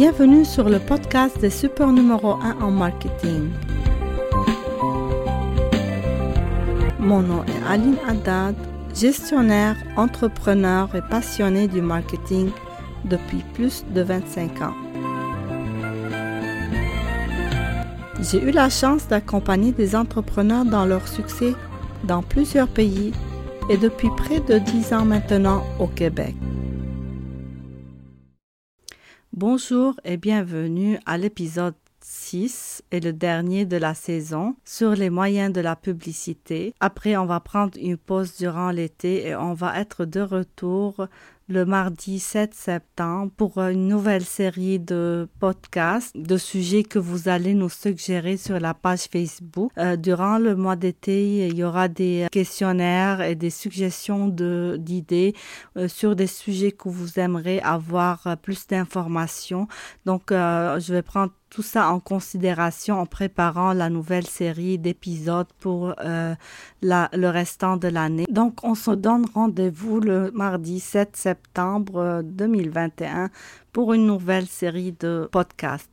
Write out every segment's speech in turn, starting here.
Bienvenue sur le podcast des super numéro 1 en marketing. Mon nom est Aline Haddad, gestionnaire, entrepreneur et passionné du marketing depuis plus de 25 ans. J'ai eu la chance d'accompagner des entrepreneurs dans leur succès dans plusieurs pays et depuis près de 10 ans maintenant au Québec. Bonjour et bienvenue à l'épisode 6 et le dernier de la saison sur les moyens de la publicité. Après, on va prendre une pause durant l'été et on va être de retour le mardi 7 septembre pour une nouvelle série de podcasts, de sujets que vous allez nous suggérer sur la page Facebook. Euh, durant le mois d'été, il y aura des questionnaires et des suggestions de, d'idées euh, sur des sujets que vous aimeriez avoir plus d'informations. Donc, euh, je vais prendre tout ça en considération en préparant la nouvelle série d'épisodes pour euh, la, le restant de l'année. Donc, on se donne rendez-vous le mardi 7 septembre 2021 euh, pour une nouvelle série de podcasts.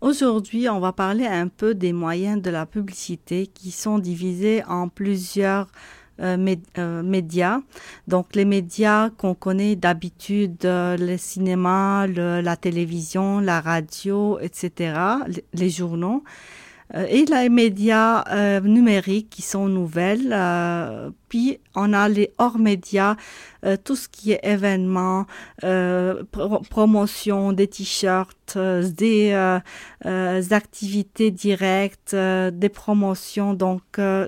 Aujourd'hui, on va parler un peu des moyens de la publicité qui sont divisés en plusieurs euh, euh, médias. Donc les médias qu'on connaît d'habitude, euh, le cinéma, le, la télévision, la radio, etc., les journaux. Euh, et les médias euh, numériques qui sont nouvelles. Euh, puis on a les hors médias, tout ce qui est événements, promotion des t-shirts, des activités directes, des promotions. Donc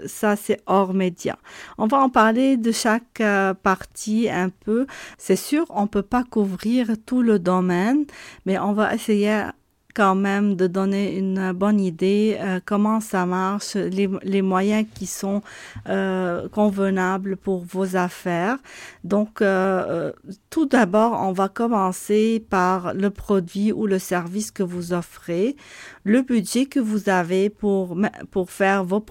ça c'est hors médias. On va en parler de chaque partie un peu. C'est sûr, on peut pas couvrir tout le domaine, mais on va essayer quand même de donner une bonne idée euh, comment ça marche, les, les moyens qui sont euh, convenables pour vos affaires. Donc, euh, tout d'abord, on va commencer par le produit ou le service que vous offrez, le budget que vous avez pour, pour faire vos,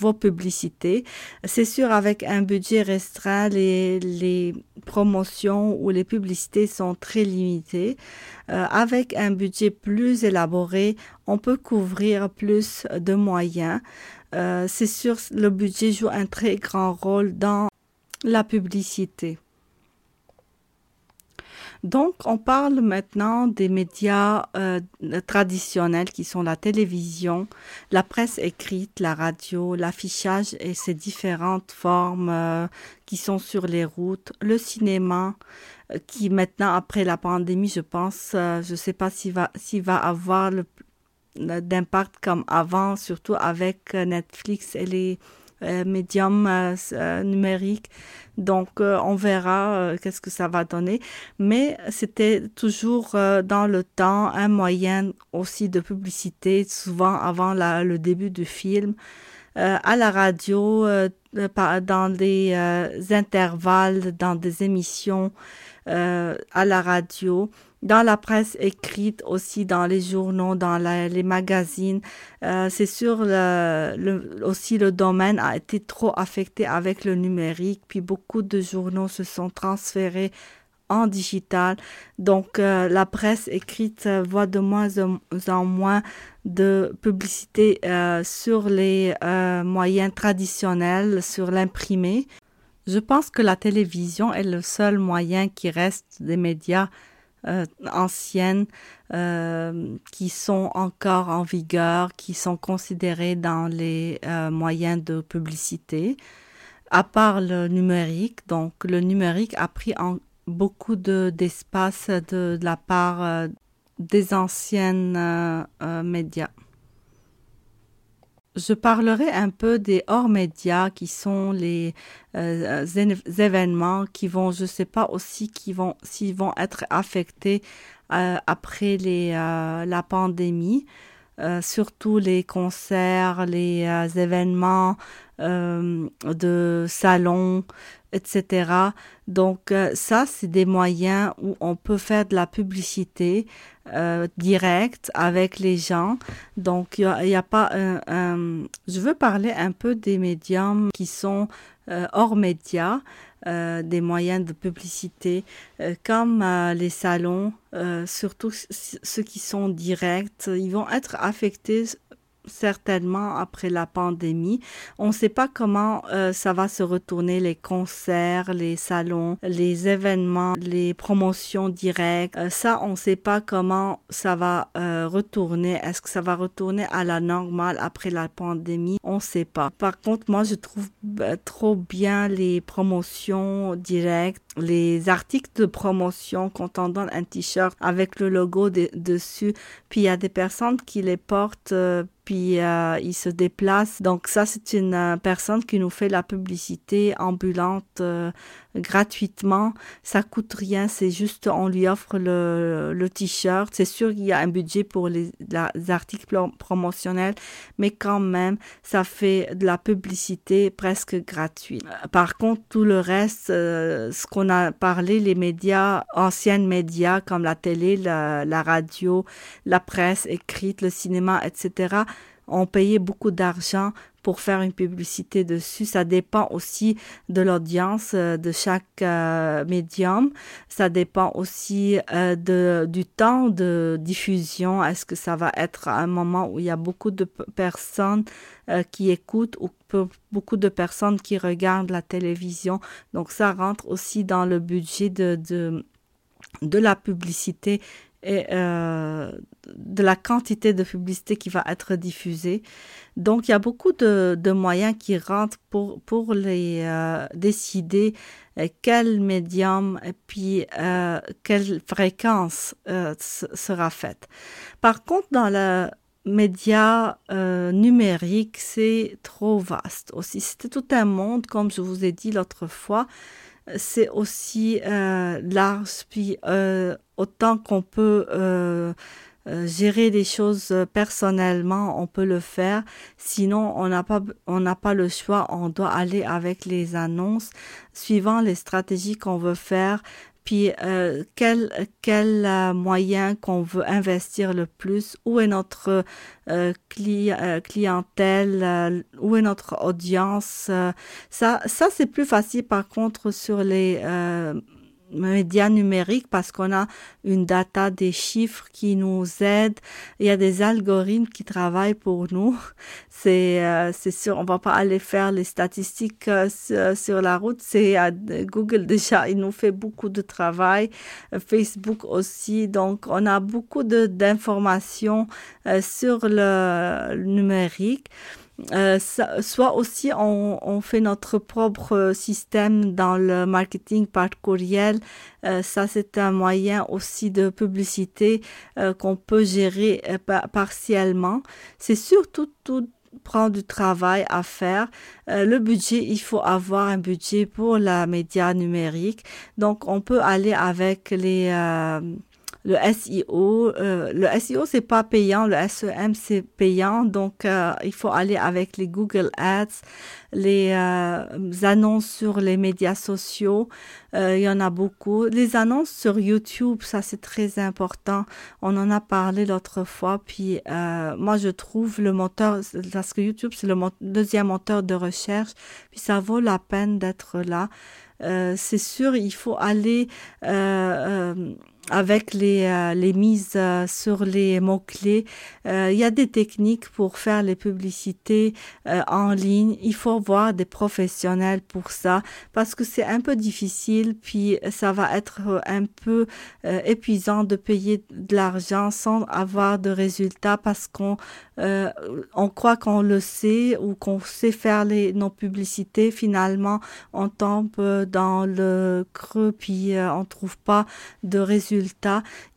vos publicités. C'est sûr, avec un budget restreint, les, les promotions ou les publicités sont très limitées. Euh, avec un budget plus élaboré, on peut couvrir plus de moyens. Euh, c'est sûr, le budget joue un très grand rôle dans la publicité. Donc, on parle maintenant des médias euh, traditionnels qui sont la télévision, la presse écrite, la radio, l'affichage et ses différentes formes euh, qui sont sur les routes, le cinéma, euh, qui maintenant, après la pandémie, je pense, je ne sais pas s'il va, avoir d'impact comme avant, surtout avec Netflix et les médium euh, euh, numérique. Donc, on verra qu'est-ce que ça va donner. Mais c'était toujours dans le temps un moyen aussi de publicité, souvent avant le début du film. à la radio, dans des intervalles, dans des émissions à la radio dans la presse écrite, aussi dans les journaux, dans les magazines. Euh, c'est sûr, aussi le domaine a été trop affecté avec le numérique, puis beaucoup de journaux se sont transférés en digital. Donc, euh, la presse écrite voit de moins en moins de publicité euh, sur les moyens traditionnels, sur l'imprimé. Je pense que la télévision est le seul moyen qui reste des médias euh, anciennes euh, qui sont encore en vigueur, qui sont considérées dans les euh, moyens de publicité, à part le numérique. Donc le numérique a pris beaucoup d'espace de, de, la part des anciennes médias. Je parlerai un peu des hors-médias qui sont les euh, événements qui vont, je sais pas aussi, qui vont, s'ils vont être affectés euh, après les, euh, la pandémie. surtout les concerts, les événements de salons, etc. Donc ça, c'est des moyens où on peut faire de la publicité directe avec les gens. Donc il n'y a, pas Je veux parler un peu des médiums qui sont hors médias. Euh, des moyens de publicité euh, comme euh, les salons, surtout ceux qui sont directs, ils vont être affectés certainement après la pandémie. On ne sait pas comment euh, ça va se retourner, les concerts, les salons, les événements, les promotions directes. Euh, ça, on ne sait pas comment ça va euh, retourner. Est-ce que ça va retourner à la normale après la pandémie? On ne sait pas. Par contre, moi, je trouve trop bien les promotions directes, les articles de promotion quand on donne un t-shirt avec le logo dessus. Puis il y a des personnes qui les portent puis euh, il se déplace. Donc ça, c'est une euh, personne qui nous fait la publicité ambulante euh, gratuitement. Ça coûte rien, c'est juste on lui offre le, le t-shirt. C'est sûr qu'il y a un budget pour les, articles promotionnels, mais quand même, ça fait de la publicité presque gratuite. Par contre, tout le reste, ce qu'on a parlé, les médias, anciens médias comme la télé, la, la radio, la presse écrite, le cinéma, etc., ont payé beaucoup d'argent pour faire une publicité dessus. Ça dépend aussi de l'audience euh, de chaque euh, médium. Ça dépend aussi euh, de, du temps de diffusion. Est-ce que ça va être un moment où il y a beaucoup de personnes qui écoutent ou beaucoup de personnes qui regardent la télévision? Donc ça rentre aussi dans le budget de, de la publicité et euh, de la quantité de publicité qui va être diffusée. Donc, il y a beaucoup de, moyens qui rentrent pour, pour les euh, décider euh, quel médium et puis quelle fréquence sera faite. Par contre, dans le média numérique, c'est trop vaste aussi. C'était tout un monde, comme je vous ai dit l'autre fois c'est aussi euh, puis euh, autant qu'on peut euh, euh, gérer les choses personnellement, on peut le faire. Sinon, on n'a pas le choix. On doit aller avec les annonces suivant les stratégies qu'on veut faire puis euh, quel, quel euh, moyen qu'on veut investir le plus, où est notre euh, euh clientèle, où est notre audience? ça, ça c'est plus facile par contre sur les médias numériques parce qu'on a une data des chiffres qui nous aident. Il y a des algorithmes qui travaillent pour nous. C'est euh, c'est sûr, on va pas aller faire les statistiques euh, sur, la route. C'est euh, Google déjà, il nous fait beaucoup de travail. Facebook aussi. Donc on a beaucoup de d'informations sur le numérique. Euh, soit aussi on, fait notre propre système dans le marketing par courriel. Euh, ça, c'est un moyen aussi de publicité euh, qu'on peut gérer partiellement. C'est surtout tout prend du travail à faire. le budget, il faut avoir un budget pour la média numérique. Donc, on peut aller avec les le SEO. Euh, le SEO, c'est pas payant, le SEM, c'est payant. Donc, euh, il faut aller avec les Google Ads, les euh, annonces sur les médias sociaux. il y en a beaucoup. Les annonces sur YouTube, ça, c'est très important. On en a parlé l'autre fois. Puis, moi, je trouve le moteur, parce que YouTube, c'est le deuxième moteur de recherche. Puis, ça vaut la peine d'être là. c'est sûr, il faut aller avec les, euh, les mises euh, sur les mots-clés. Euh, il y a des techniques pour faire les publicités en ligne. Il faut voir des professionnels pour ça parce que c'est un peu difficile, puis ça va être un peu épuisant de payer de l'argent sans avoir de résultats parce qu'on on croit qu'on le sait ou qu'on sait faire les, nos publicités. Finalement, on tombe dans le creux, puis on trouve pas de résultats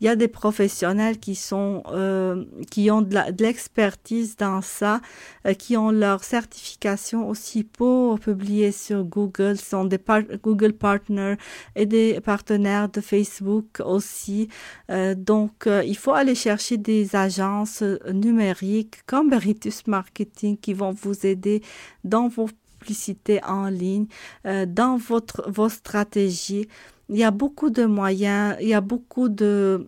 il y a des professionnels qui sont euh, qui ont de l'expertise dans ça, euh, qui ont leur certification aussi pour publier sur Google, sont des Google partners et des partenaires de Facebook aussi. Euh, donc, il faut aller chercher des agences numériques comme Veritus Marketing qui vont vous aider dans vos publicité en ligne, dans votre, vos stratégies. Il y a beaucoup de moyens, il y a beaucoup de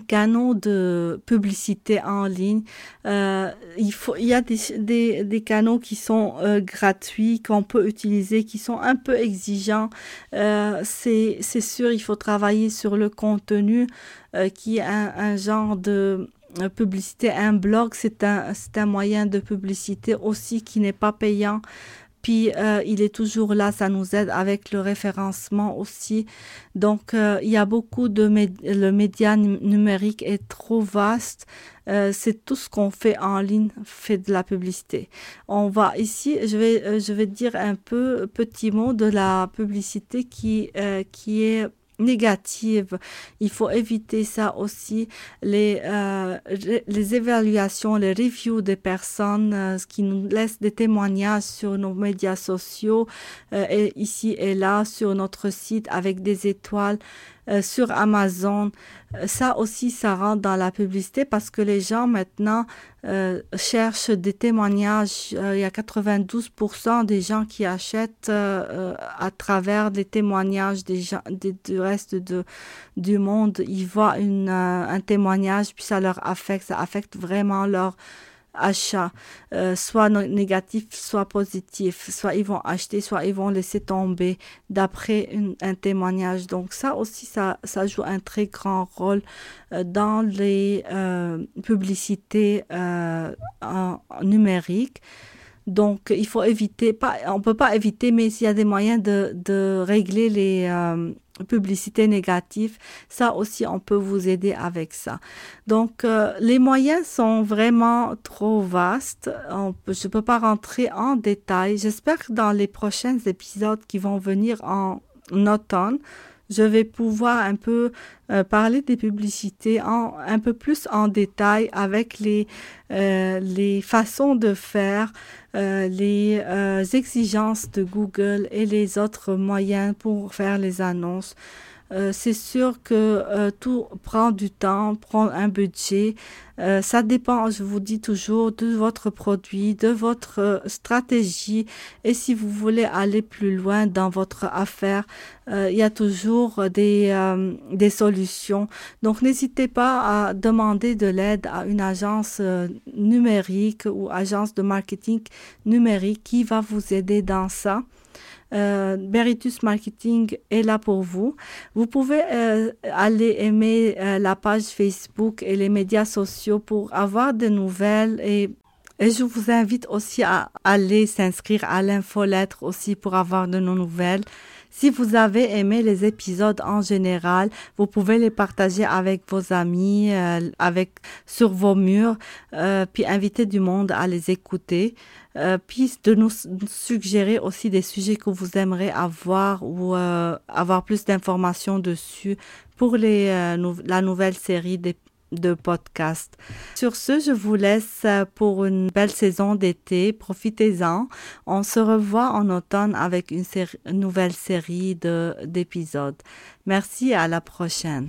canaux de publicité en ligne. Euh, il faut, il y a des, des, des canaux qui sont euh, gratuits qu'on peut utiliser, qui sont un peu exigeants. Euh, c'est, sûr, il faut travailler sur le contenu euh, qui est un, genre de publicité. Un blog, c'est un, c'est un moyen de publicité aussi qui n'est pas payant. Puis euh, il est toujours là, ça nous aide avec le référencement aussi. Donc euh, il y a beaucoup de le média numérique est trop vaste. Euh, c'est tout ce qu'on fait en ligne fait de la publicité. On va ici, je vais euh, je vais dire un peu petit mot de la publicité qui euh, qui est négative. Il faut éviter ça aussi. Les, euh, les évaluations, les reviews des personnes euh, qui nous laissent des témoignages sur nos médias sociaux, euh, et ici et là, sur notre site avec des étoiles. Euh, sur Amazon. Euh, ça aussi, ça rentre dans la publicité parce que les gens maintenant euh, cherchent des témoignages. Euh, il y a 92% des gens qui achètent euh, à travers des témoignages des gens, des, du reste de, du monde. Ils voient une, un témoignage, puis ça leur affecte, ça affecte vraiment leur achat, euh, soit négatif, soit positif, soit ils vont acheter, soit ils vont laisser tomber d'après un témoignage. Donc ça aussi, ça, ça joue un très grand rôle euh, dans les euh, publicités euh, en, en numérique. Donc, il faut éviter, pas, on peut pas éviter, mais s'il y a des moyens de, régler les, publicité négative, ça aussi on peut vous aider avec ça. Donc euh, les moyens sont vraiment trop vastes. Je peux pas rentrer en détail. J'espère que dans les prochains épisodes qui vont venir en automne, je vais pouvoir un peu euh, parler des publicités en, un peu plus en détail avec les, euh, les façons de faire, euh, les euh, exigences de Google et les autres moyens pour faire les annonces. Euh, c'est sûr que euh, tout prend du temps, prend un budget. Euh, ça dépend, je vous dis toujours, de votre produit, de votre stratégie. Et si vous voulez aller plus loin dans votre affaire, il y a toujours des solutions. Donc, n'hésitez pas à demander de l'aide à une agence numérique ou agence de marketing numérique qui va vous aider dans ça. Euh, Beritus Marketing est là pour vous. Vous pouvez euh, aller aimer euh, la page Facebook et les médias sociaux pour avoir des nouvelles et et je vous invite aussi à aller s'inscrire à l'infolettre aussi pour avoir de nos nouvelles. Si vous avez aimé les épisodes en général, vous pouvez les partager avec vos amis, euh, avec sur vos murs, euh, puis inviter du monde à les écouter, euh, puis de nous suggérer aussi des sujets que vous aimeriez avoir ou euh, avoir plus d'informations dessus pour les, euh, la nouvelle série des de podcast. Sur ce, je vous laisse pour une belle saison d'été. Profitez-en. On se revoit en automne avec une, nouvelle série d'épisodes. Merci à la prochaine.